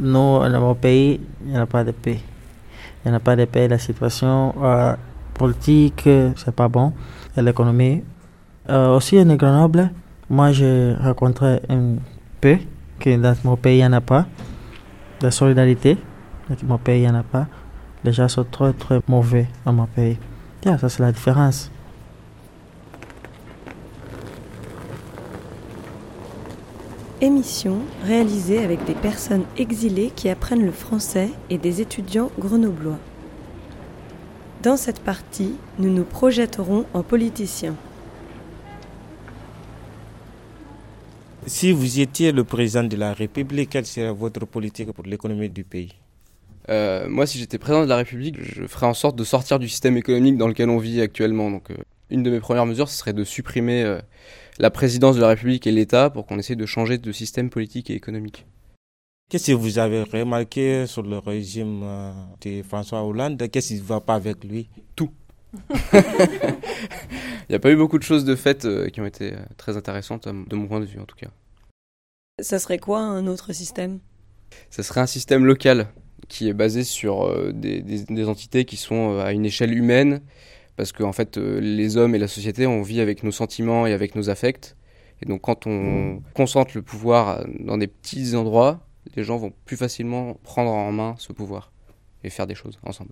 nous, dans mon pays, il n'y a pas de paix. Il n'y a pas de paix. La situation euh, politique, c'est pas bon. Et l'économie. Euh, aussi, en Grenoble, moi, j'ai rencontré un peu que dans mon pays, il n'y en a pas. De solidarité, dans mon pays, il n'y en a pas. Les gens sont très, très mauvais dans mon pays. Yeah, ça, c'est la différence. Émission réalisée avec des personnes exilées qui apprennent le français et des étudiants grenoblois. Dans cette partie, nous nous projetterons en politiciens. Si vous étiez le président de la République, quelle serait votre politique pour l'économie du pays? Euh, Moi, si j'étais président de la République, je ferais en sorte de sortir du système économique dans lequel on vit actuellement. Donc, euh, une de mes premières mesures, ce serait de supprimer euh, la présidence de la République et l'État pour qu'on essaie de changer de système politique et économique. Qu'est-ce que vous avez remarqué sur le régime euh, de François Hollande? Qu'est-ce qui ne va pas avec lui? Tout. Il n'y a pas eu beaucoup de choses de faites euh, qui ont été euh, très intéressantes, de mon point de vue en tout cas. Ça serait quoi un autre système? Ça serait un système local qui est basé sur des, des, entités qui sont à une échelle humaine, parce qu'en fait, euh, les hommes et la société, on vit avec nos sentiments et avec nos affects. Et donc, quand on concentre le pouvoir dans des petits endroits, les gens vont plus facilement prendre en main ce pouvoir et faire des choses ensemble.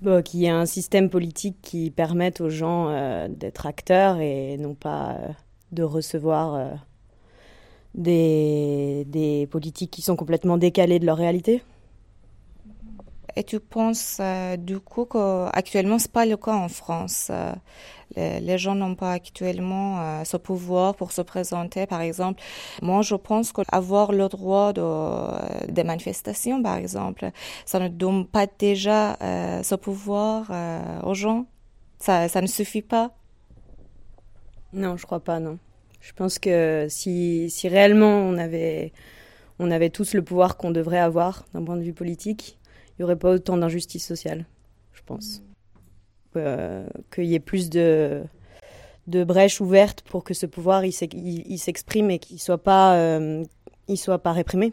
Bon, qu'il y ait un système politique qui permette aux gens euh, d'être acteurs et non pas euh, de recevoir des, des politiques qui sont complètement décalées de leur réalité? Et tu penses euh, du coup qu'actuellement, ce n'est pas le cas en France. Euh, les, gens n'ont pas actuellement euh, ce pouvoir pour se présenter, par exemple. Moi, je pense qu'avoir le droit de, des manifestations, par exemple, ça ne donne pas déjà ce pouvoir aux gens. Ça, ça ne suffit pas. Non, je crois pas, non. Je pense que si, si réellement on avait, on avait tous le pouvoir qu'on devrait avoir d'un point de vue polique, il n'y aurait pas autant d'injustice sociale, je pense. Euh, qu'il y ait plus de, de brèches ouvertes pour que ce pouvoir il, s'exprime et qu'il ne soit, pas, euh, soit pas réprimé.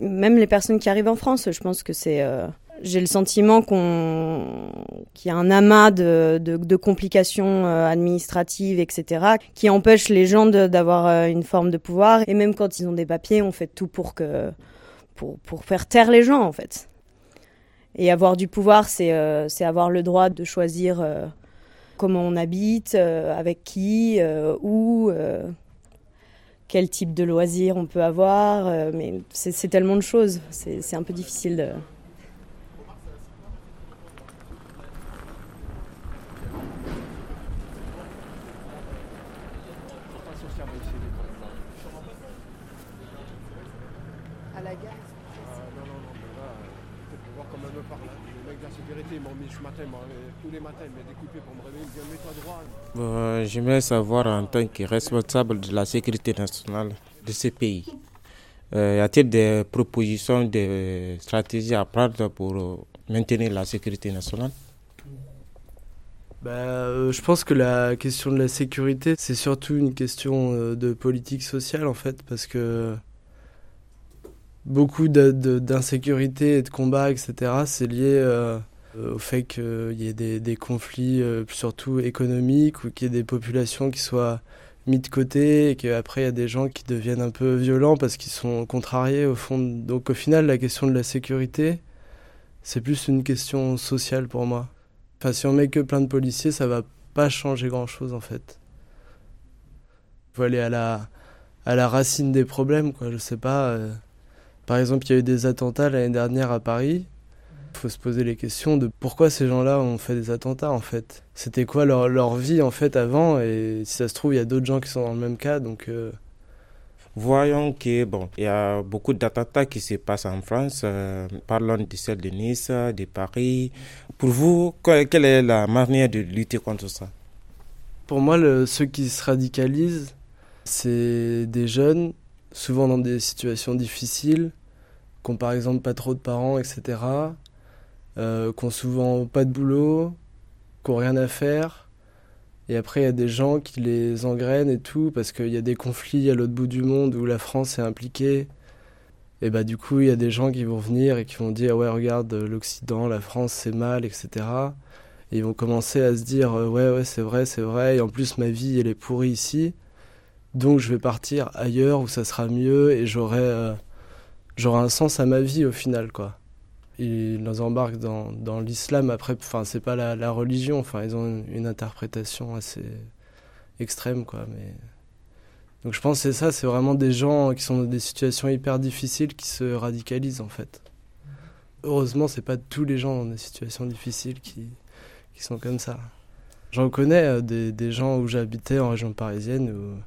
Même les personnes qui arrivent en France, je pense que c'est. Euh, j'ai le sentiment qu'on, qu'il y a un amas de, de, complications administratives, etc., qui empêchent les gens d'avoir une forme de pouvoir. Et même quand ils ont des papiers, on fait tout pour, que, pour, pour faire taire les gens, en fait. Et avoir du pouvoir, c'est euh, avoir le droit de choisir euh, comment on habite, euh, avec qui, où, quel type de loisirs on peut avoir. mais c'est tellement de choses, c'est un peu difficile de... Euh, j'aimerais savoir en tant que responsable de la sécurité nationale de ce pays, euh, y a-t-il des propositions, des stratégies à prendre pour maintenir la sécurité nationale? Bah, euh, je pense que la question de la sécurité, c'est surtout une question de politique sociale en fait, parce que beaucoup d'insécurité et de combats, etc., c'est lié euh, au fait qu'il y ait des, conflits euh, surtout économiques ou qu'il y ait des populations qui soient mises de côté et qu'après il y a des gens qui deviennent un peu violents parce qu'ils sont contrariés au fond. Donc au final, la question de la sécurité, c'est plus une question sociale pour moi. Enfin, si on met que plein de policiers, ça va pas changer grand-chose en fait. Il faut aller à la, à la racine des problèmes, quoi. Je sais pas. Euh. Par exemple, il y a eu des attentats l'année dernière à Paris. Il faut se poser les questions de pourquoi ces gens-là ont fait des attentats en fait. C'était quoi leur, leur, vie en fait avant? Et si ça se trouve il y a d'autres gens qui sont dans le même cas donc. Euh, Voyons que bon, il y a beaucoup d'attentats qui se passent en France. Euh, parlons de celle de Nice, de Paris. Pour vous, quelle est la manière de lutter contre ça? Pour moi, le, ceux qui se radicalisent, c'est des jeunes, souvent dans des situations difficiles, qui par exemple pas trop de parents, etc euh, qui souvent pas de boulot, qui n'ont rien à faire. Et après, il y a des gens qui les engrainent et tout, parce qu'il y a des conflits à l'autre bout du monde où la France est impliquée. Et bah du coup, il y a des gens qui vont venir et qui vont dire ouais regarde l'Occident, la France c'est mal, etc. Et ils vont commencer à se dire ouais ouais c'est vrai c'est vrai et en plus ma vie elle est pourrie ici, donc je vais partir ailleurs où ça sera mieux et j'aurai j'aurai un sens à ma vie au final quoi. Ils nous embarquent dans, dans l'islam après, enfin c'est pas la, religion, enfin ils ont une, interprétation assez extrême quoi mais donc je pense c'est ça, c'est vraiment des gens qui sont dans des situations hyper difficiles qui se radicalisent en fait. Heureusement, c'est pas tous les gens dans des situations difficiles qui, qui sont comme ça. J'en connais euh, des, des, gens où j'habitais en région parisienne où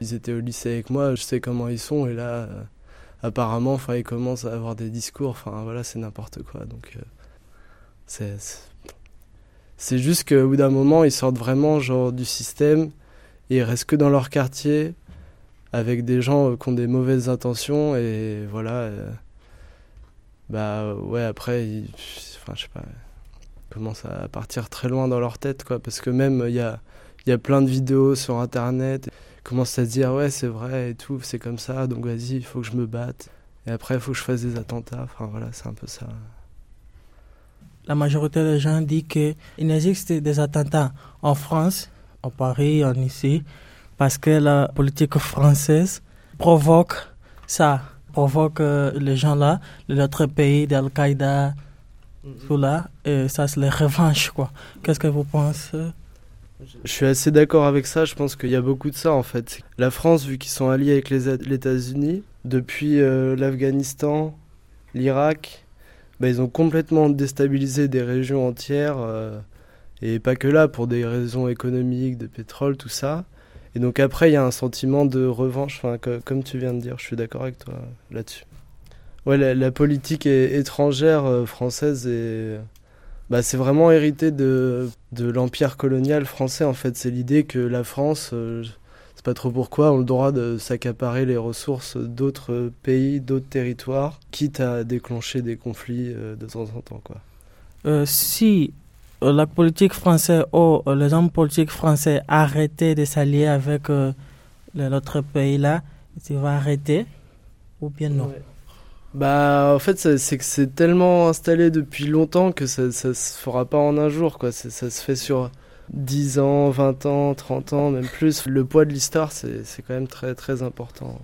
ils étaient au lycée avec moi, je sais comment ils sont et là euh, apparemment enfin ils commencent à avoir des discours, enfin voilà, c'est n'importe quoi. Donc euh, c'est juste qu'au bout d'un moment, ils sortent vraiment genre du système et ils restent que dans leur quartier avec des gens qui ont des mauvaises intentions et voilà euh, bah ouais après ils, enfin je sais pas commencent à partir très loin dans leur tête quoi parce que même il y a il y a plein de vidéos sur internet commencent à se dire ouais c'est vrai et tout c'est comme ça donc vas-y il faut que je me batte. Et après il faut que je fasse des attentats. Enfin voilà c'est un peu ça. La majorité des gens disent qu'il n'existe des attentats en France en Paris en ici parce que la politique française provoque ça, provoque euh, les gens là, notre pays, d'Al-Qaïda, tout là, et ça c'est les revanches quoi. Qu'est-ce que vous pensez? Je suis assez d'accord avec ça, je pense qu'il y a beaucoup de ça en fait. La France, vu qu'ils sont alliés avec les États-Unis, depuis euh, l'Afghanistan, l'Irak, bah, ils ont complètement déstabilisé des régions entières, euh, et pas que là, pour des raisons économiques, de pétrole, tout ça. Et donc après, il y a un sentiment de revanche, enfin, comme tu viens de dire, je suis d'accord avec toi là-dessus. Ouais, la, politique est, étrangère euh, française et bah, c'est vraiment hérité de, de l'empire colonial français en fait. C'est l'idée que la France, euh, c'est pas trop pourquoi, ont le droit de s'accaparer les ressources d'autres pays, d'autres territoires, quitte à déclencher des conflits euh, de temps en temps. Quoi. Euh, si la politique française ou oh, les hommes politiques français arrêter de s'allier avec euh, l'autre pays là, tu vas arrêter ou bien non? Ouais. Bah en fait c'est que c'est tellement installé depuis longtemps que ça, ça se fera pas en un jour quoi, ça, ça se fait sur 10 ans, 20 ans, 30 ans, même plus. Le poids de l'histoire c'est quand même très très important.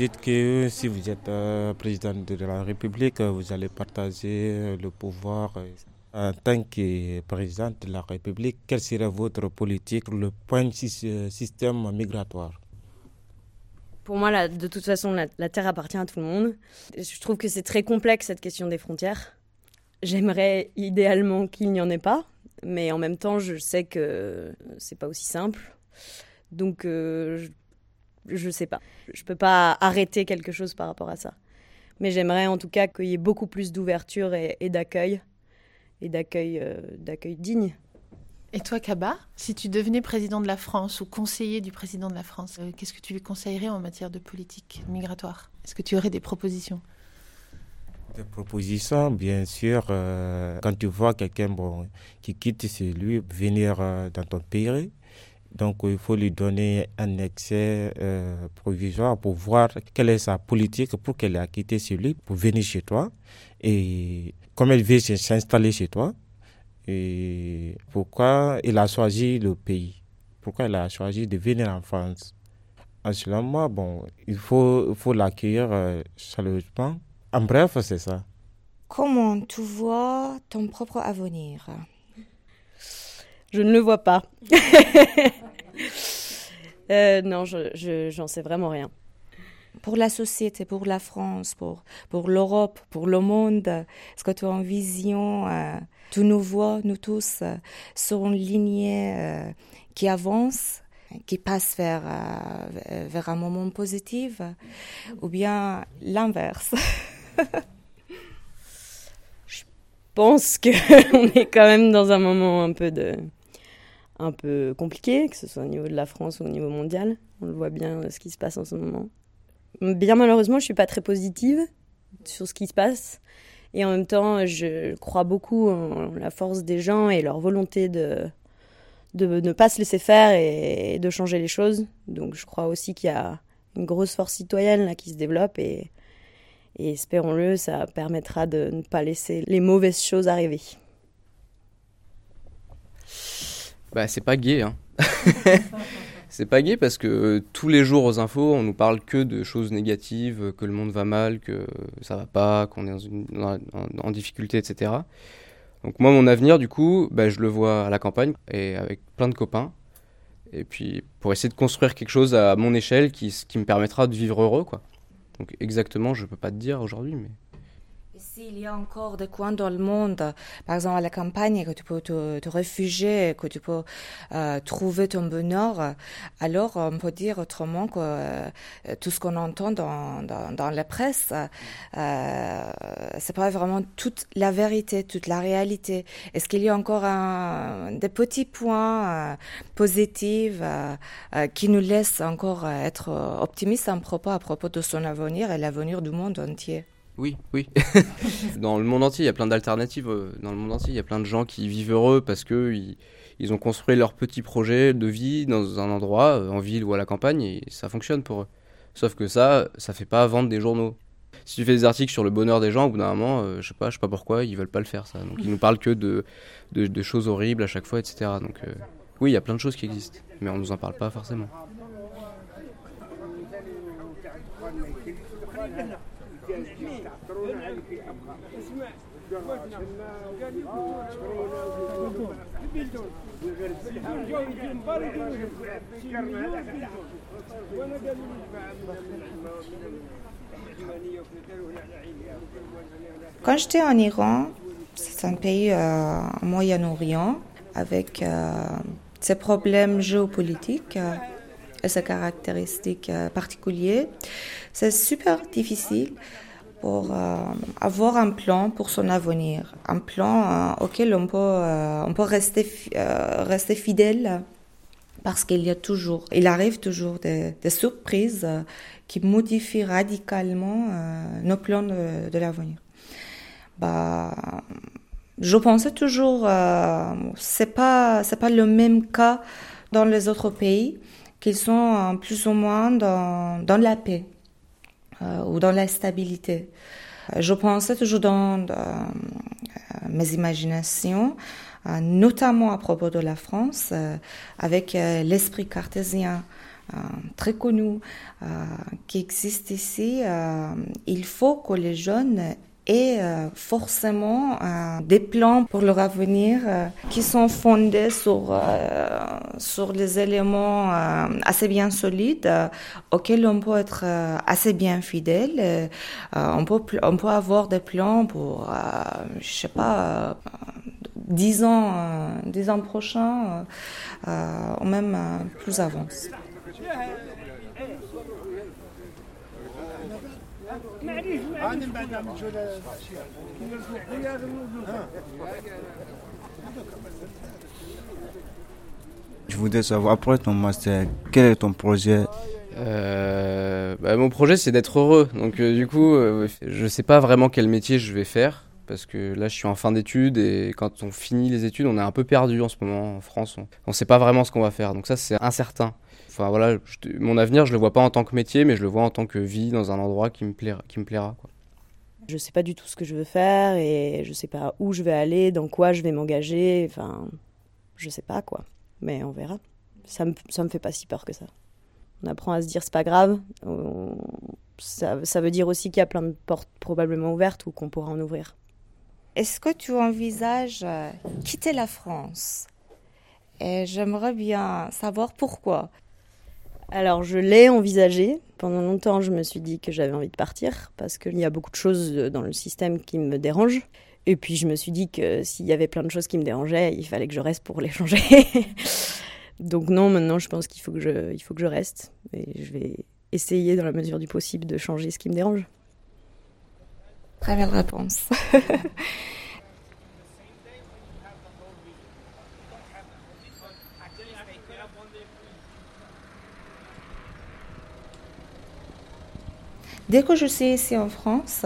Dites que si vous êtes euh, président de la République, vous allez partager le pouvoir. En tant que président de la République, quelle serait votre politique, le point système migratoire? Pour moi, de toute façon, la, la, Terre appartient à tout le monde. Je trouve que c'est très complexe cette question des frontières. J'aimerais idéalement qu'il n'y en ait pas, mais en même temps, je sais que c'est pas aussi simple. Donc, euh, je sais pas. Je peux pas arrêter quelque chose par rapport à ça. Mais j'aimerais en tout cas qu'il y ait beaucoup plus d'ouverture et, d'accueil, et d'accueil, euh, d'accueil digne. Et toi, Kaba, si tu devenais président de la France ou conseiller du président de la France, euh, qu'est-ce que tu lui conseillerais en matière de politique migratoire? Est-ce que tu aurais des propositions? Des propositions, bien sûr. Euh, quand tu vois quelqu'un bon, qui quitte chez lui, venir euh, dans ton pays, donc il faut lui donner un accès euh, provisoire pour voir quelle est sa politique pour qu'elle ait quitté chez lui, pour venir chez toi. Et comme elle veut s'installer chez toi, et pourquoi il a choisi le pays, pourquoi il a choisi de venir en France? Selon moi, bon, il faut, faut l'accueillir euh, chaleureusement. En bref, c'est ça. Comment tu vois ton propre avenir? Je ne le vois pas. euh, non, je, je, j'en sais vraiment rien. Pour la société, pour la France, pour, pour l'Europe, pour le monde, est-ce que tu as une vision euh, Tu nous vois, nous tous, euh, sur une lignée euh, qui avance, qui passe vers, euh, vers un moment positif, ou bien l'inverse? Je pense qu'on est quand même dans un moment un peu de un peu compliqué, que ce soit au niveau de la France ou au niveau mondial. On le voit bien ce qui se passe en ce moment. Bien malheureusement, je suis pas très positive sur ce qui se passe. Et en même temps, je crois beaucoup en la force des gens et leur volonté de, de ne pas se laisser faire et de changer les choses. Donc je crois aussi qu'il y a une grosse force citoyenne là, qui se développe et, et espérons-le, ça permettra de ne pas laisser les mauvaises choses arriver. Bah, c'est pas gay, hein. c'est pas gay parce que euh, tous les jours aux infos, on nous parle que de choses négatives, que le monde va mal, que ça va pas, qu'on est en, difficulté, etc. Donc moi, mon avenir, du coup, bah, je le vois à la campagne et avec plein de copains. Et puis pour essayer de construire quelque chose à mon échelle qui, qui me permettra de vivre heureux, quoi. Donc exactement, je peux pas te dire aujourd'hui, mais s'il y a encore des coins dans le monde, par exemple à la campagne, que tu peux te, réfugier, que tu peux euh, trouver ton bonheur, alors on peut dire autrement que euh, tout ce qu'on entend dans, dans, la presse, euh, c'est pas vraiment toute la vérité, toute la réalité. Est-ce qu'il y a encore des petits points euh, positifs qui nous laissent encore être optimistes à propos, à propos de son avenir et l'avenir du monde entier? Oui, oui. dans le monde entier, il y a plein d'alternatives. Euh, dans le monde entier, il y a plein de gens qui vivent heureux parce que ils, ont construit leur petit projet de vie dans un endroit, euh, en ville ou à la campagne, et ça fonctionne pour eux. Sauf que ça, ça fait pas vendre des journaux. Si tu fais des articles sur le bonheur des gens, au bout d'un moment, euh, je sais pas, je sais pas pourquoi, ils veulent pas le faire ça. Donc ils nous parlent que de, choses horribles à chaque fois, etc. Donc oui, il y a plein de choses qui existent, mais on nous en parle pas forcément. Quand j'étais en Iran, c'est un pays euh, Moyen-Orient avec euh, ses problèmes géopolitiques euh, et ses caractéristiques particulières. C'est super difficile pour euh, avoir un plan pour son avenir, un plan euh, auquel on peut, euh, on peut rester, rester fidèle parce qu'il y a toujours, il arrive toujours des, surprises qui modifient radicalement nos plans de, l'avenir. Bah, je pensais toujours, c'est pas, c'est pas le même cas dans les autres pays, qu'ils sont plus ou moins dans, dans la paix. Euh, ou dans la stabilité. Euh, je pensais toujours dans euh, mes imaginations, notamment à propos de la France, avec l'esprit cartésien. très connu qui existe ici, il faut que les jeunes et euh, forcément euh, des plans pour leur avenir euh, qui sont fondés sur, sur les éléments assez bien solides auxquels on peut être assez bien fidèle. on, peut, on peut avoir des plans pour, je sais pas, dix ans, dix ans prochains, ou même plus avance. Je voudrais savoir, après ton master, quel est ton projet euh, bah, Mon projet, c'est d'être heureux. Donc, euh, du coup, euh, je ne sais pas vraiment quel métier je vais faire. Parce que là, je suis en fin d'études et quand on finit les études, on est un peu perdu en ce moment en France. On ne sait pas vraiment ce qu'on va faire. Donc, ça, c'est incertain. Enfin voilà, mon avenir, je le vois pas en tant que métier, mais je le vois en tant que vie dans un endroit qui me plaira. Qui me plaira quoi. Je sais pas du tout ce que je veux faire et je sais pas où je vais aller, dans quoi je vais m'engager. Enfin, je sais pas quoi. Mais on verra. Ça me, ça me fait pas si peur que ça. On apprend à se dire c'est pas grave. Ça, ça veut dire aussi qu'il y a plein de portes probablement ouvertes ou qu'on pourra en ouvrir. Est-ce que tu envisages euh, quitter la France? Et j'aimerais bien savoir pourquoi. Alors, je l'ai envisagé. Pendant longtemps, je me suis dit que j'avais envie de partir parce qu'il y a beaucoup de choses dans le système qui me dérangent. Et puis, je me suis dit que s'il y avait plein de choses qui me dérangeaient, il fallait que je reste pour les changer. Donc, non, maintenant, je pense qu'il faut, que je, faut que je reste. Et je vais essayer, dans la mesure du possible, de changer ce qui me dérange. Très belle réponse. Dès que je suis ici en France,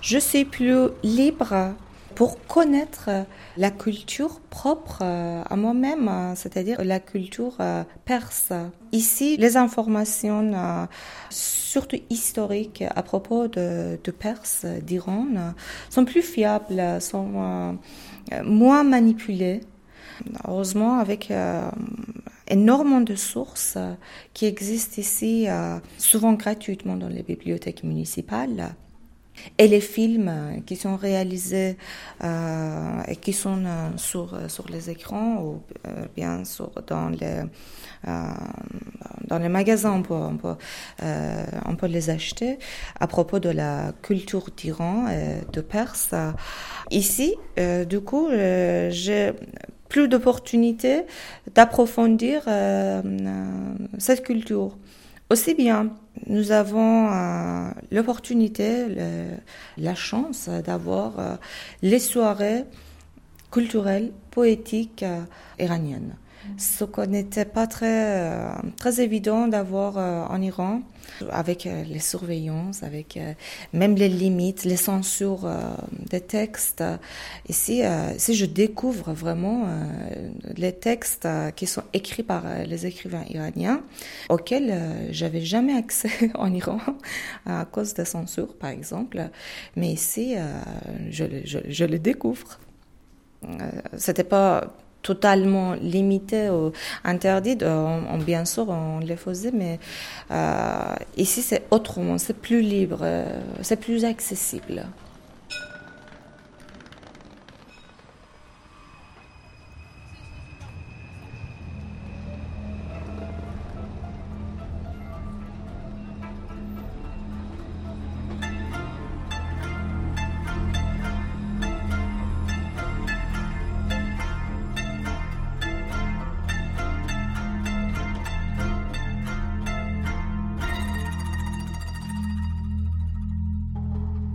je suis plus libre pour connaître la culture propre à moi-même, c'est-à-dire la culture perse. Ici, les informations, surtout historiques à propos de, de Perse, d'Iran, sont plus fiables, sont moins manipulées. Heureusement, avec euh, énormément de sources qui existent ici, souvent gratuitement dans les bibliothèques municipales. Et les films qui sont réalisés euh, et qui sont euh, sur, sur les écrans ou euh, bien dans les, euh, dans les magasins, on peut, on, peut, on peut, les acheter à propos de la culture d'Iran et de Perse. Ici, du coup, j'ai plus d'opportunités d'approfondir cette culture. Aussi bien, nous avons euh, l'opportunité, la chance d'avoir euh, les soirées culturelles, poétiques euh, iraniennes ce qu'on n'était pas très, euh, très évident d'avoir euh, en Iran, avec euh, les surveillances, avec même les limites, les censures des textes. Ici, si je découvre vraiment les textes qui sont écrits par les écrivains iraniens, auxquels j'avais jamais accès en Iran à cause des censures, par exemple. Mais ici, je, je, les découvre. C'était pas totalement limité ou interdit, on, bien sûr, on les faisait, mais euh, ici c'est autrement, c'est plus libre, euh, c'est plus accessible.